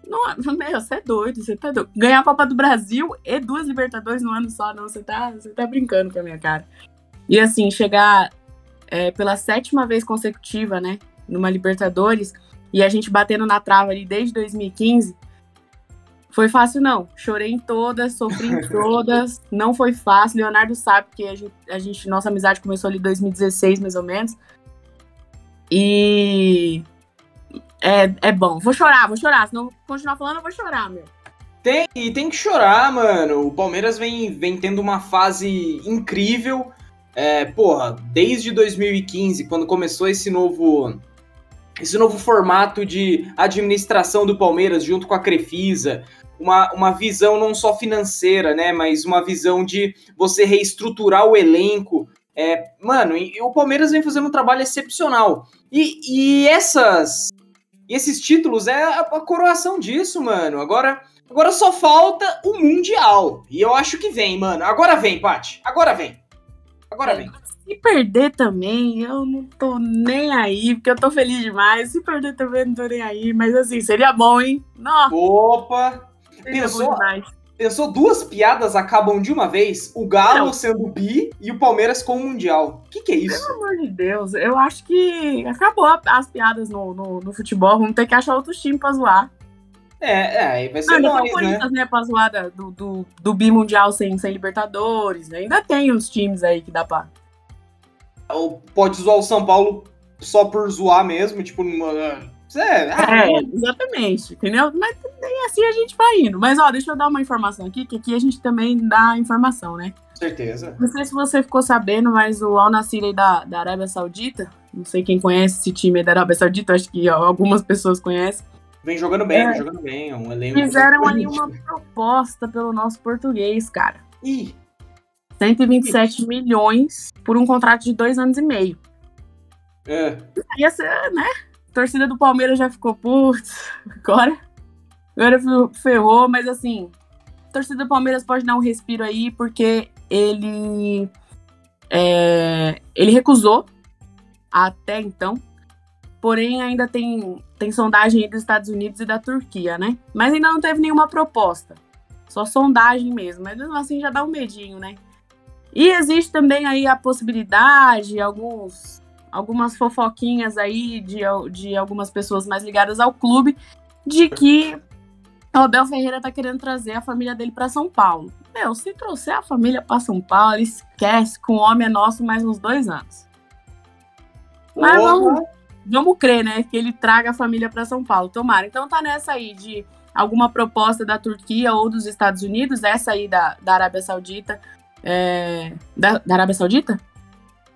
Não, meu, você é doido, você tá doido. Ganhar a Copa do Brasil e duas Libertadores no ano só, não, você tá, você tá brincando com a minha cara. E assim, chegar é, pela sétima vez consecutiva, né, numa Libertadores, e a gente batendo na trava ali desde 2015, foi fácil não. Chorei em todas, sofri em todas, não foi fácil. Leonardo sabe que a gente, a gente, nossa amizade começou ali em 2016, mais ou menos. E é, é bom. Vou chorar, vou chorar. Se não continuar falando, eu vou chorar, meu. Tem, e tem que chorar, mano. O Palmeiras vem, vem tendo uma fase incrível. É, porra, desde 2015, quando começou esse novo esse novo formato de administração do Palmeiras junto com a Crefisa, uma, uma visão não só financeira, né, mas uma visão de você reestruturar o elenco. É, mano, e, o Palmeiras vem fazendo um trabalho excepcional. E, e essas e esses títulos é a, a coroação disso, mano. Agora, agora só falta o Mundial. E eu acho que vem, mano. Agora vem, Paty. Agora vem. Agora vem. Se perder também, eu não tô nem aí, porque eu tô feliz demais. Se perder também, eu não tô nem aí. Mas assim, seria bom, hein? Nossa. Opa! Pensou, pensou duas piadas acabam de uma vez? O Galo não. sendo bi e o Palmeiras com o Mundial. O que, que é isso? Pelo amor de Deus, eu acho que acabou as piadas no, no, no futebol. Vamos ter que achar outros times pra zoar. É, é, aí vai ser Ainda nós, tem né? né? Pra zoar do, do, do bimundial sem, sem Libertadores. Né? Ainda tem uns times aí que dá pra... Ou pode zoar o São Paulo só por zoar mesmo, tipo... Numa... É, ah, é, exatamente, entendeu? Mas nem assim a gente vai indo. Mas, ó, deixa eu dar uma informação aqui, que aqui a gente também dá informação, né? Certeza. Não sei se você ficou sabendo, mas o Al Nassr da, da Arábia Saudita, não sei quem conhece esse time da Arábia Saudita, acho que ó, algumas pessoas conhecem, Vem jogando bem, é. vem jogando bem. É um elenco Fizeram ali uma proposta pelo nosso português, cara. Ih. 127 Ih. milhões por um contrato de dois anos e meio. É. Ia ser, né? Torcida do Palmeiras já ficou, putz, agora. Agora ferrou, mas assim, torcida do Palmeiras pode dar um respiro aí, porque ele. É, ele recusou até então Porém, ainda tem, tem sondagem dos Estados Unidos e da Turquia, né? Mas ainda não teve nenhuma proposta. Só sondagem mesmo. Mas mesmo assim já dá um medinho, né? E existe também aí a possibilidade, alguns, algumas fofoquinhas aí de, de algumas pessoas mais ligadas ao clube, de que o Abel Ferreira tá querendo trazer a família dele para São Paulo. Meu, se trouxer a família para São Paulo, esquece que o homem é nosso mais uns dois anos. Mas vamos, vamos crer, né, que ele traga a família para São Paulo. Tomara. Então tá nessa aí de alguma proposta da Turquia ou dos Estados Unidos, essa aí da, da Arábia Saudita. É, da, da, Arábia Saudita?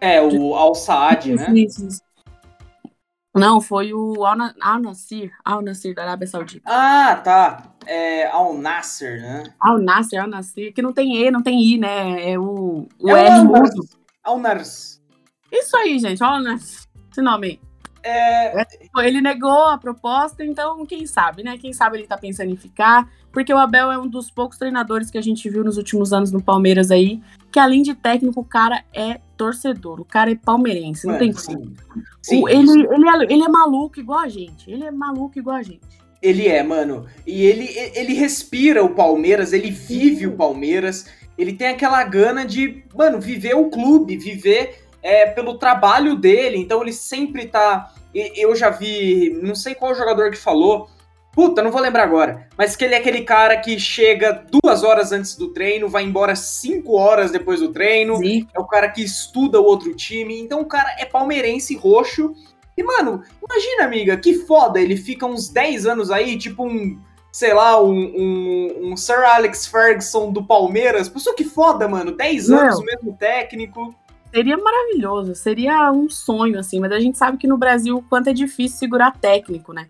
É, o Al Saad, né? Isso, isso. Não, foi o Al Nasser, Al Nasser da Arábia Saudita. Ah, tá. É Al Nasser, né? Al Nasser, Al Nasser, que não tem E, não tem I, né? É o, o é R mudo. Al Nasser. Isso aí, gente, Al Nasser. Esse nome aí. É... Ele negou a proposta, então quem sabe, né? Quem sabe ele tá pensando em ficar, porque o Abel é um dos poucos treinadores que a gente viu nos últimos anos no Palmeiras aí, que além de técnico, o cara é torcedor, o cara é palmeirense, não é, tem como. Sim. Sim. ele, ele, é, ele é maluco igual a gente, ele é maluco igual a gente. Ele é, mano. E ele, ele respira o Palmeiras, ele vive o Palmeiras. Ele tem aquela gana de, mano, viver o clube, viver é, pelo trabalho dele. Então ele sempre tá. Eu já vi, não sei qual jogador que falou, Puta, não vou lembrar agora. Mas que ele é aquele cara que chega duas horas antes do treino, vai embora cinco horas depois do treino. Sim. É o cara que estuda o outro time. Então o cara é palmeirense roxo. E, mano, imagina, amiga, que foda. Ele fica uns 10 anos aí, tipo um. Sei lá, um, um, um Sir Alex Ferguson do Palmeiras. Pessoa que foda, mano. 10 anos, o mesmo técnico. Seria maravilhoso, seria um sonho, assim, mas a gente sabe que no Brasil o quanto é difícil segurar técnico, né?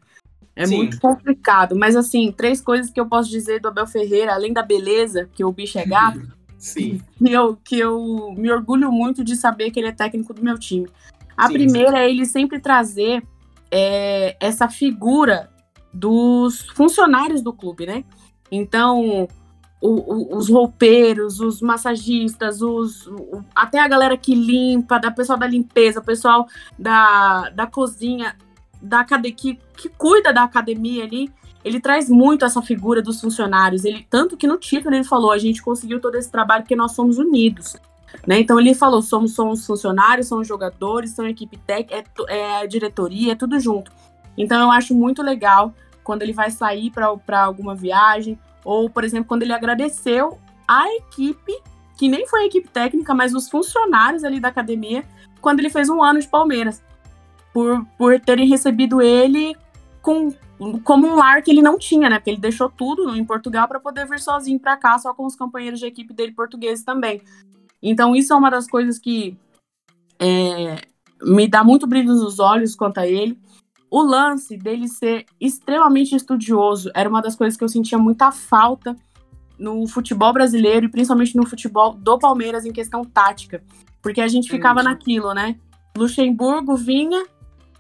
É Sim. muito complicado. Mas, assim, três coisas que eu posso dizer do Abel Ferreira, além da beleza, que o bicho é gato. Sim. Que eu, que eu me orgulho muito de saber que ele é técnico do meu time. A sim, primeira é ele sempre trazer é, essa figura dos funcionários do clube, né? Então, o, o, os roupeiros, os massagistas, os, o, até a galera que limpa, da pessoal da limpeza, o pessoal da, da cozinha, da que, que cuida da academia ali, ele traz muito essa figura dos funcionários. Ele tanto que no título ele falou, a gente conseguiu todo esse trabalho porque nós somos unidos. Né? Então ele falou, somos, somos funcionários, somos jogadores, são equipe técnica, é, é diretoria, é tudo junto. Então eu acho muito legal quando ele vai sair para alguma viagem, ou, por exemplo, quando ele agradeceu a equipe, que nem foi a equipe técnica, mas os funcionários ali da academia, quando ele fez um ano de Palmeiras por, por terem recebido ele com, como um lar que ele não tinha, né? Porque ele deixou tudo em Portugal para poder vir sozinho para cá, só com os companheiros de equipe dele portugueses também. Então, isso é uma das coisas que é, me dá muito brilho nos olhos quanto a ele. O lance dele ser extremamente estudioso era uma das coisas que eu sentia muita falta no futebol brasileiro e principalmente no futebol do Palmeiras em questão tática. Porque a gente ficava naquilo, né? Luxemburgo vinha,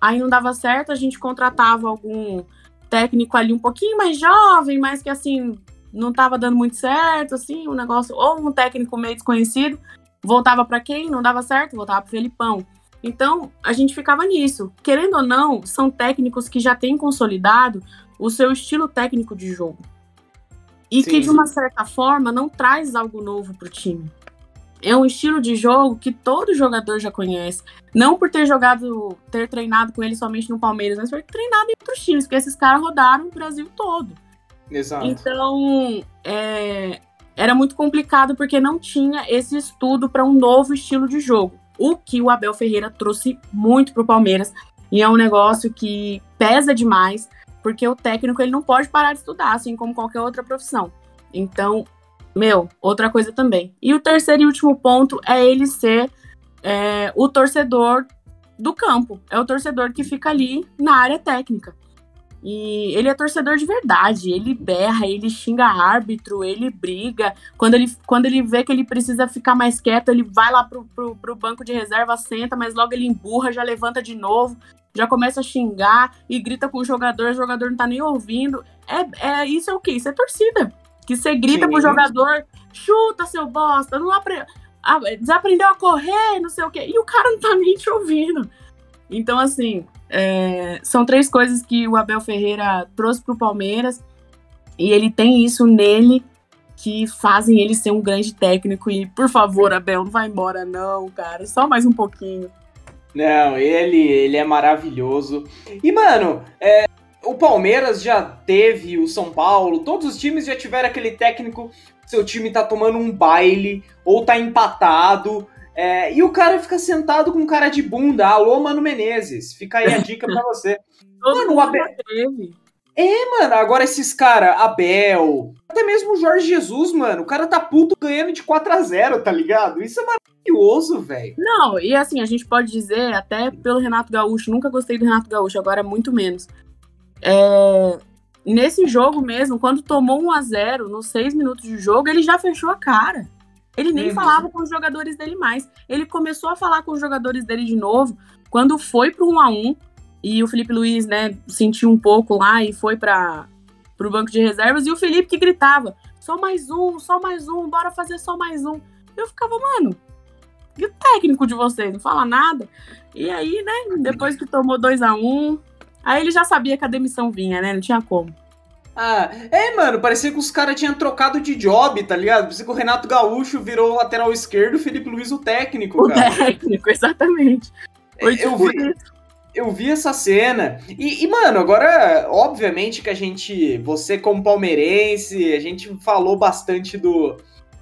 Aí não dava certo, a gente contratava algum técnico ali um pouquinho mais jovem, mas que assim não estava dando muito certo, assim, um negócio, ou um técnico meio desconhecido, voltava para quem? Não dava certo, voltava para Felipão. Então, a gente ficava nisso. Querendo ou não, são técnicos que já têm consolidado o seu estilo técnico de jogo. E Sim. que, de uma certa forma, não traz algo novo para o time é um estilo de jogo que todo jogador já conhece. Não por ter jogado, ter treinado com ele somente no Palmeiras, mas por ter treinado em outros times, porque esses caras rodaram o Brasil todo. Exato. Então, é, era muito complicado porque não tinha esse estudo para um novo estilo de jogo. O que o Abel Ferreira trouxe muito para o Palmeiras. E é um negócio que pesa demais, porque o técnico ele não pode parar de estudar, assim como qualquer outra profissão. Então, meu, outra coisa também. E o terceiro e último ponto é ele ser é, o torcedor do campo. É o torcedor que fica ali na área técnica. E ele é torcedor de verdade. Ele berra, ele xinga árbitro, ele briga. Quando ele, quando ele vê que ele precisa ficar mais quieto, ele vai lá pro, pro, pro banco de reserva, senta, mas logo ele emburra, já levanta de novo, já começa a xingar e grita com o jogador, o jogador não tá nem ouvindo. É, é Isso é o quê? Isso é torcida. Que você grita Sim. pro jogador, chuta, seu bosta, não apre... desaprendeu a correr, não sei o quê. E o cara não tá nem te ouvindo. Então, assim, é... são três coisas que o Abel Ferreira trouxe pro Palmeiras. E ele tem isso nele que fazem ele ser um grande técnico. E, por favor, Abel, não vai embora, não, cara. Só mais um pouquinho. Não, ele, ele é maravilhoso. E, mano, é, o Palmeiras já teve, o São Paulo, todos os times já tiveram aquele técnico, seu time tá tomando um baile, ou tá empatado, é, e o cara fica sentado com cara de bunda. Alô, Mano Menezes. Fica aí a dica pra você. mano, o Abel. É, mano, agora esses caras, Abel, até mesmo o Jorge Jesus, mano, o cara tá puto ganhando de 4 a 0 tá ligado? Isso é maravilhoso, velho. Não, e assim, a gente pode dizer, até pelo Renato Gaúcho, nunca gostei do Renato Gaúcho, agora muito menos. É, nesse jogo mesmo, quando tomou 1 a 0 nos seis minutos de jogo, ele já fechou a cara. Ele nem uhum. falava com os jogadores dele mais. Ele começou a falar com os jogadores dele de novo quando foi pro 1 a 1 e o Felipe Luiz, né, sentiu um pouco lá e foi para pro banco de reservas e o Felipe que gritava: "Só mais um, só mais um, bora fazer só mais um". Eu ficava, mano, e o técnico de vocês não fala nada? E aí, né, depois que tomou 2 a 1 Aí ele já sabia que a demissão vinha, né? Não tinha como. Ah, é, mano, parecia que os caras tinham trocado de job, tá ligado? Parecia que o Renato Gaúcho virou o lateral esquerdo, o Felipe Luiz o técnico, O cara. técnico, exatamente. Foi Eu tipo vi- isso. Eu vi essa cena. E, e, mano, agora, obviamente que a gente, você como palmeirense, a gente falou bastante do,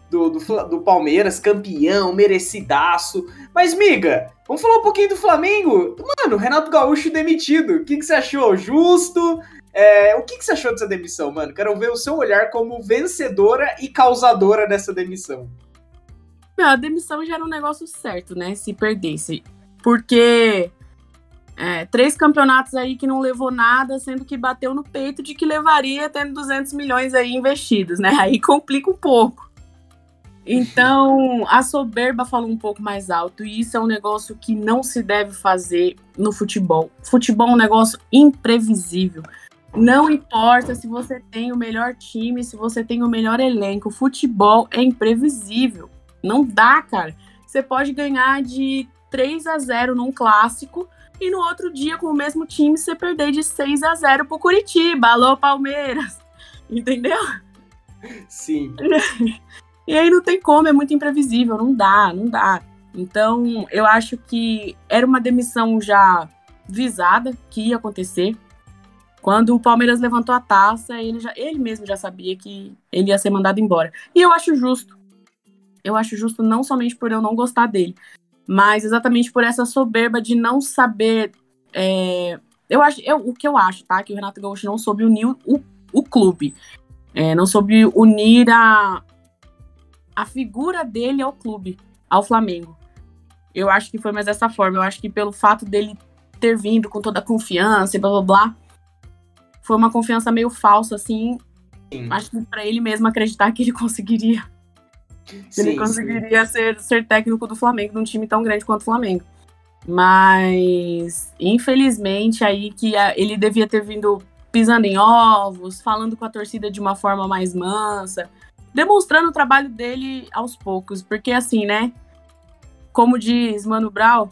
do, do, do Palmeiras, campeão, merecidaço. Mas, miga, vamos falar um pouquinho do Flamengo? Mano, Renato Gaúcho demitido. O que, que você achou? Justo? É, o que, que você achou dessa demissão, mano? Quero ver o seu olhar como vencedora e causadora dessa demissão. Meu, a demissão já era um negócio certo, né? Se perdesse. Porque é, três campeonatos aí que não levou nada, sendo que bateu no peito de que levaria tendo 200 milhões aí investidos, né? Aí complica um pouco. Então, a soberba falou um pouco mais alto, e isso é um negócio que não se deve fazer no futebol. Futebol é um negócio imprevisível. Não importa se você tem o melhor time, se você tem o melhor elenco, futebol é imprevisível. Não dá, cara. Você pode ganhar de 3 a 0 num clássico e no outro dia, com o mesmo time, você perder de 6 a 0 pro Curitiba. Alô, Palmeiras. Entendeu? Sim. E aí não tem como, é muito imprevisível, não dá, não dá. Então, eu acho que era uma demissão já visada que ia acontecer. Quando o Palmeiras levantou a taça, ele, já, ele mesmo já sabia que ele ia ser mandado embora. E eu acho justo. Eu acho justo não somente por eu não gostar dele, mas exatamente por essa soberba de não saber. é, eu acho, eu, o que eu acho, tá? Que o Renato Gaúcho não soube unir o, o clube. É, não soube unir a, a figura dele ao clube, ao Flamengo. Eu acho que foi mais dessa forma. Eu acho que pelo fato dele ter vindo com toda a confiança e blá blá blá, foi uma confiança meio falsa, assim. Sim. Acho que pra ele mesmo acreditar que ele conseguiria. que ele Sim, conseguiria ser, ser técnico do Flamengo, de um time tão grande quanto o Flamengo. Mas, infelizmente, aí que a- ele devia ter vindo pisando em ovos, falando com a torcida de uma forma mais mansa, demonstrando o trabalho dele aos poucos, porque assim, né? Como diz Mano Brown,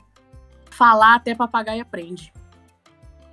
falar até papagaio aprende.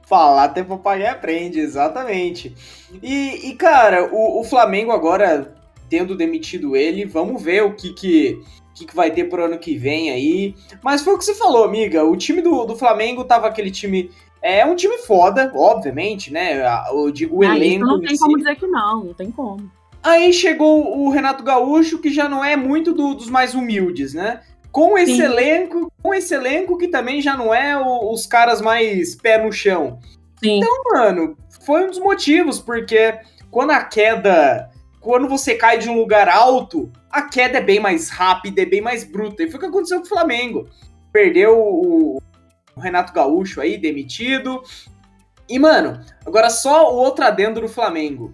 Falar até papagaio aprende, exatamente. E, e, cara, o, o Flamengo agora, tendo demitido ele, vamos ver o que que, que que vai ter pro ano que vem aí. Mas foi o que você falou, amiga. O time do, do Flamengo tava aquele time. É um time foda, obviamente, né? Eu digo o Ah, elenco. não em tem si. como dizer que não, não tem como. Aí chegou o Renato Gaúcho, que já não é muito do- dos mais humildes, né? Com esse Sim. elenco, com esse elenco que também já não é o- os caras mais pé no chão. Sim. Mano, foi um dos motivos, porque quando a queda. Quando você cai de um lugar alto, a queda é bem mais rápida, é bem mais bruta. E foi o que aconteceu com o Flamengo. Perdeu o, o Renato Gaúcho aí, demitido. E, mano, agora só o outro adendo do Flamengo.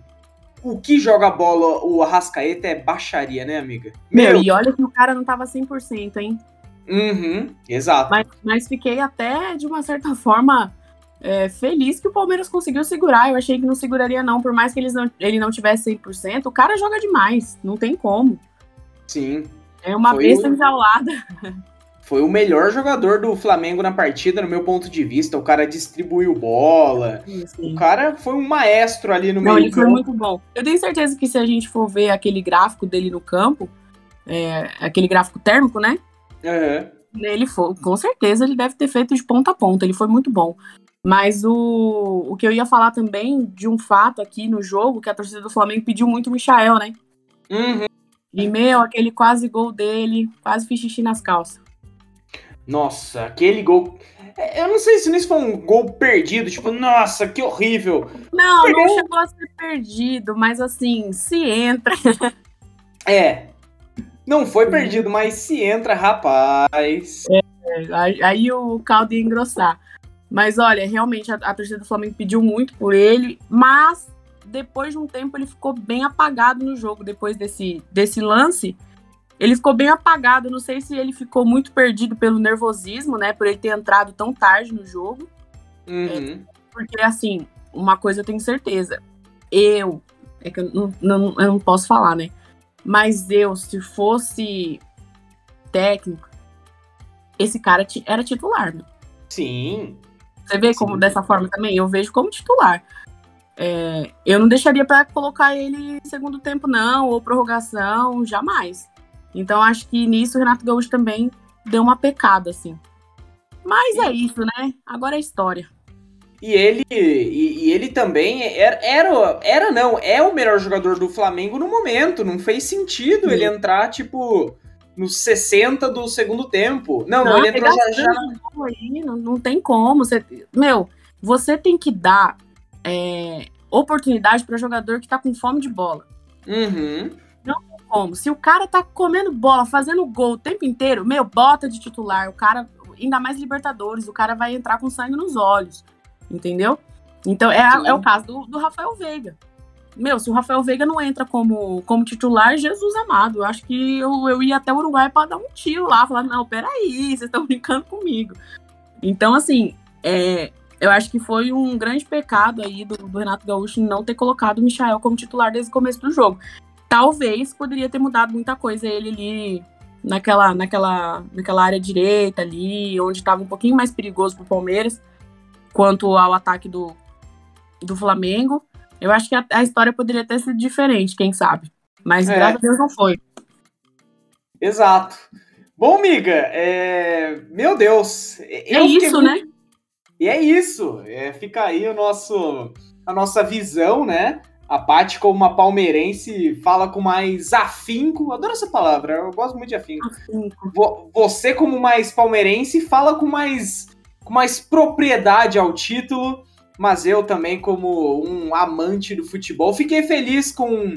O que joga bola o Arrascaeta é baixaria, né, amiga? Meu, e olha que o cara não tava 100%, hein? Uhum, exato. Mas, mas fiquei até, de uma certa forma, é, feliz que o Palmeiras conseguiu segurar. Eu achei que não seguraria, não. Por mais que eles não, ele não tivesse 100%, o cara joga demais. Não tem como. Sim. É uma Foi besta o- enjaulada. Foi o melhor jogador do Flamengo na partida, no meu ponto de vista. O cara distribuiu bola. O cara foi um maestro ali no Não, meio ele foi muito bom. Eu tenho certeza que se a gente for ver aquele gráfico dele no campo, é, aquele gráfico térmico, né? Aham. Ele foi, com certeza ele deve ter feito de ponta a ponta, ele foi muito bom. Mas o, o que eu ia falar também de um fato aqui no jogo, que a torcida do Flamengo pediu muito o Michael, né? Uhum. E, meu, aquele quase gol dele, quase fiz xixi nas calças. Nossa, aquele gol. É, Eu não sei se isso foi um gol perdido, tipo, nossa, que horrível. Não, Perdeu. não chegou a ser perdido, mas assim, se entra. É. Não foi perdido, mas se entra, rapaz. Aí, aí o caldo ia engrossar. Mas olha, realmente a, a torcida do Flamengo pediu muito por ele, mas depois de um tempo ele ficou bem apagado no jogo. Depois desse, desse lance, ele ficou bem apagado. Não sei se ele ficou muito perdido pelo nervosismo, né? Por ele ter entrado tão tarde no jogo. Uhum. Porque, assim, uma coisa eu tenho certeza. Eu, é que eu não, não- eu não posso falar, né? Mas eu, se fosse técnico, esse cara era titular, meu. Sim. Você vê como Sim. dessa forma também? Eu vejo como titular. É, eu não deixaria para colocar ele em segundo tempo, não, ou prorrogação, jamais. Então acho que nisso o Renato Gaúcho também deu uma pecada, assim. Mas é isso, né? Agora é história. E ele, e, e ele também era, era, era, não, é o melhor jogador do Flamengo no momento. Não fez sentido Sim. ele entrar, tipo, nos 60 do segundo tempo. Não, não, ele entrou já, já aí, não, não tem como. Você, meu, você tem que dar é, oportunidade para jogador que tá com fome de bola. Uhum. Como? Se o cara tá comendo bola, fazendo gol o tempo inteiro, meu, bota de titular. O cara, ainda mais Libertadores, o cara vai entrar com sangue nos olhos. Entendeu? Então é, a- é o caso do, do Rafael Veiga. Meu, se o Rafael Veiga não entra como, como titular, Jesus amado. Eu acho que eu, eu ia até o Uruguai pra dar um tiro lá, falar, não, peraí, vocês estão brincando comigo. Então, assim, é, eu acho que foi um grande pecado aí do, do Renato Gaúcho não ter colocado o Michael como titular desde o começo do jogo. Talvez poderia ter mudado muita coisa ele ali naquela, naquela, naquela área direita ali, onde estava um pouquinho mais perigoso pro Palmeiras, quanto ao ataque do, do Flamengo. Eu acho que a, a história poderia ter sido diferente, quem sabe. Mas É. graças a Deus não foi. Exato. Bom, miga, é... meu Deus. É isso, né? E é isso. É, fica aí o nosso, a nossa visão, né? A Paty, como uma palmeirense, fala com mais afinco. Adoro essa palavra, eu gosto muito de afinco. Vo- Você, como mais palmeirense, fala com mais, com mais propriedade ao título. Mas eu também, como um amante do futebol, fiquei feliz com,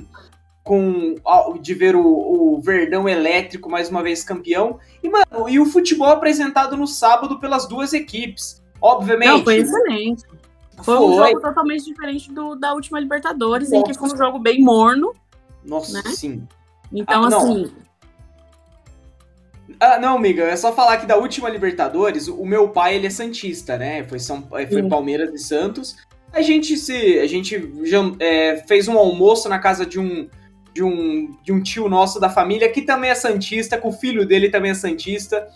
com de ver o, o Verdão Elétrico mais uma vez campeão. E, mano, e o futebol apresentado no sábado pelas duas equipes. Obviamente. Não, foi excelente. Foi, um Foi. jogo totalmente diferente do, da última Libertadores, em que Nossa. foi um jogo bem morno. Nossa, né? sim. Então, Ah, assim, Ah, não, amiga, é só falar que da última Libertadores, o meu pai, ele é santista, né? Foi, São, foi Sim. Palmeiras e Santos. A gente se, a gente é, fez um almoço na casa de um, de um de um tio nosso da família que também é santista, com o filho dele também é santista.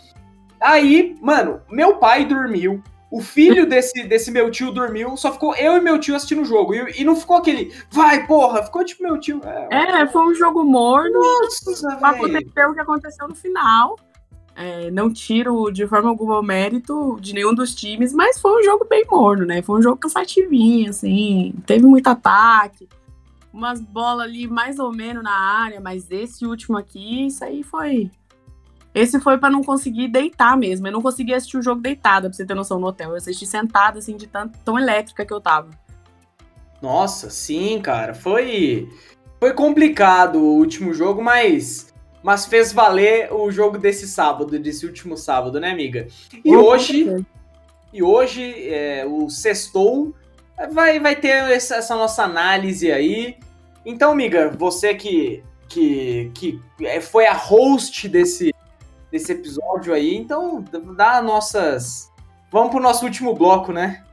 Aí, mano, meu pai dormiu. O filho desse, desse meu tio dormiu, só ficou eu e meu tio assistindo o jogo. E, e não ficou aquele, vai, porra, ficou tipo meu tio. é, foi um jogo morno. Nossa, aconteceu o que aconteceu no final. É, não tiro de forma alguma o mérito de nenhum dos times, mas foi um jogo bem morno, né? Foi um jogo cansativinho, assim. Teve muito ataque, umas bolas ali mais ou menos na área, mas esse último aqui, isso aí foi. Esse foi pra não conseguir deitar mesmo. Eu não consegui assistir o jogo deitada, pra você ter noção no hotel. Eu assisti sentada, assim, de tanto tão elétrica que eu tava. Nossa, sim, cara. Foi foi complicado o último jogo, mas mas fez valer o jogo desse sábado, desse último sábado, né, amiga? E hoje, e hoje é, o sextou vai vai ter essa, essa nossa análise aí. Então, amiga, você que que que é, foi a host desse desse episódio aí, então dá nossas Vamos pro nosso último bloco, né?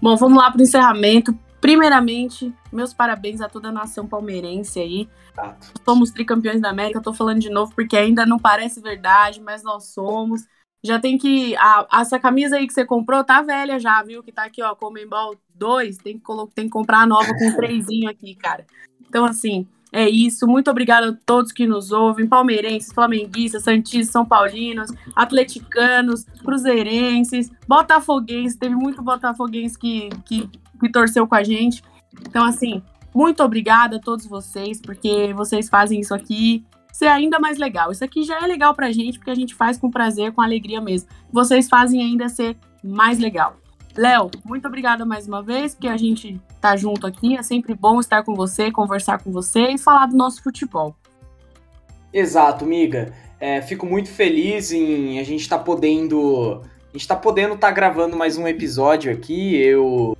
Bom, vamos lá pro encerramento. Primeiramente, meus parabéns a toda a nação palmeirense aí. Exato. Somos tricampeões da América. Tô falando de novo porque ainda não parece verdade, mas nós somos. Já tem que. A, essa camisa aí que você comprou tá velha já, viu? Que tá aqui, ó, Comembol 2. Tem que, tem que comprar a nova com um trezinho aqui, cara. Então, assim, é isso. Muito obrigada a todos que nos ouvem: palmeirenses, flamenguistas, santistas, são paulinos, atleticanos, cruzeirenses, botafoguenses. Teve muito botafoguense que, que, que torceu com a gente. Então, assim, muito obrigada a todos vocês, porque vocês fazem isso aqui ser ainda mais legal. Isso aqui já é legal pra gente, porque a gente faz com prazer, com alegria mesmo. Vocês fazem ainda ser mais legal. Léo, muito obrigada mais uma vez, porque a gente tá junto aqui. É sempre bom estar com você, conversar com você e falar do nosso futebol. Exato, miga. É, fico muito feliz em a gente tá podendo. A gente tá podendo tá gravando mais um episódio aqui. Eu.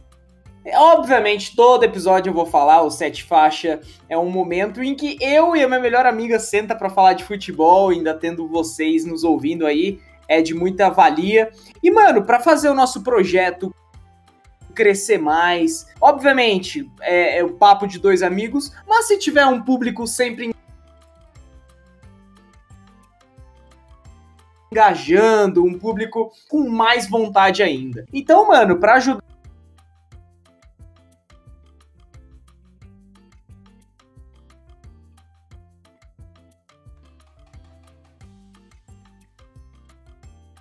é, Obviamente, todo episódio eu vou falar, o Sete Faixa é um momento em que eu e a minha melhor amiga senta pra falar de futebol, ainda tendo vocês nos ouvindo aí, é de muita valia. E, mano, pra fazer o nosso projeto crescer mais, obviamente, é, é o papo de dois amigos, mas se tiver um público sempre engajando, um público com mais vontade ainda. Então, mano, para ajudar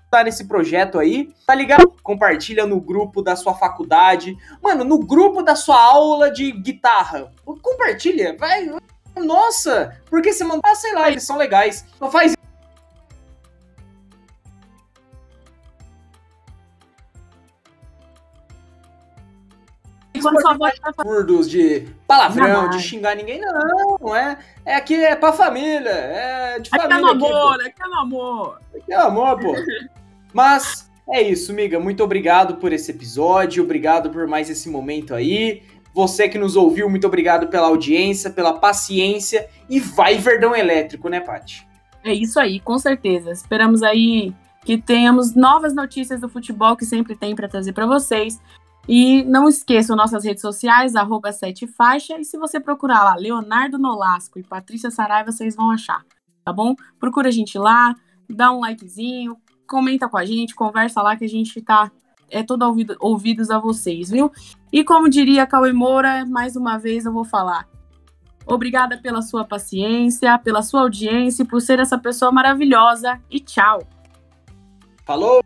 tá nesse projeto aí, tá ligado? Compartilha no grupo da sua faculdade. Mano, no grupo da sua aula de guitarra. Compartilha, vai. Nossa, porque você manda, ah, sei lá, eles são legais. Não faz quando sua voz tá absurdos de palavrão, de xingar ninguém, não, não é. É aqui é pra família, é de família. Aqui é no amor, aqui é no amor. Aqui é no amor, pô. Mas é isso, miga. Muito obrigado por esse episódio, obrigado por mais esse momento aí. Você que nos ouviu, muito obrigado pela audiência, pela paciência e vai Verdão Elétrico, né, Paty? É isso aí, com certeza. Esperamos aí que tenhamos novas notícias do futebol que sempre tem para trazer para vocês. E não esqueçam nossas redes sociais, arroba sete faixa, e se você procurar lá Leonardo Nolasco e Patrícia Saraiva, vocês vão achar, tá bom? Procura a gente lá, dá um likezinho, comenta com a gente, conversa lá que a gente tá é todo ouvido, ouvidos a vocês, viu? E como diria Cauê Moura, mais uma vez eu vou falar. Obrigada pela sua paciência, pela sua audiência, por ser essa pessoa maravilhosa e tchau. Falou!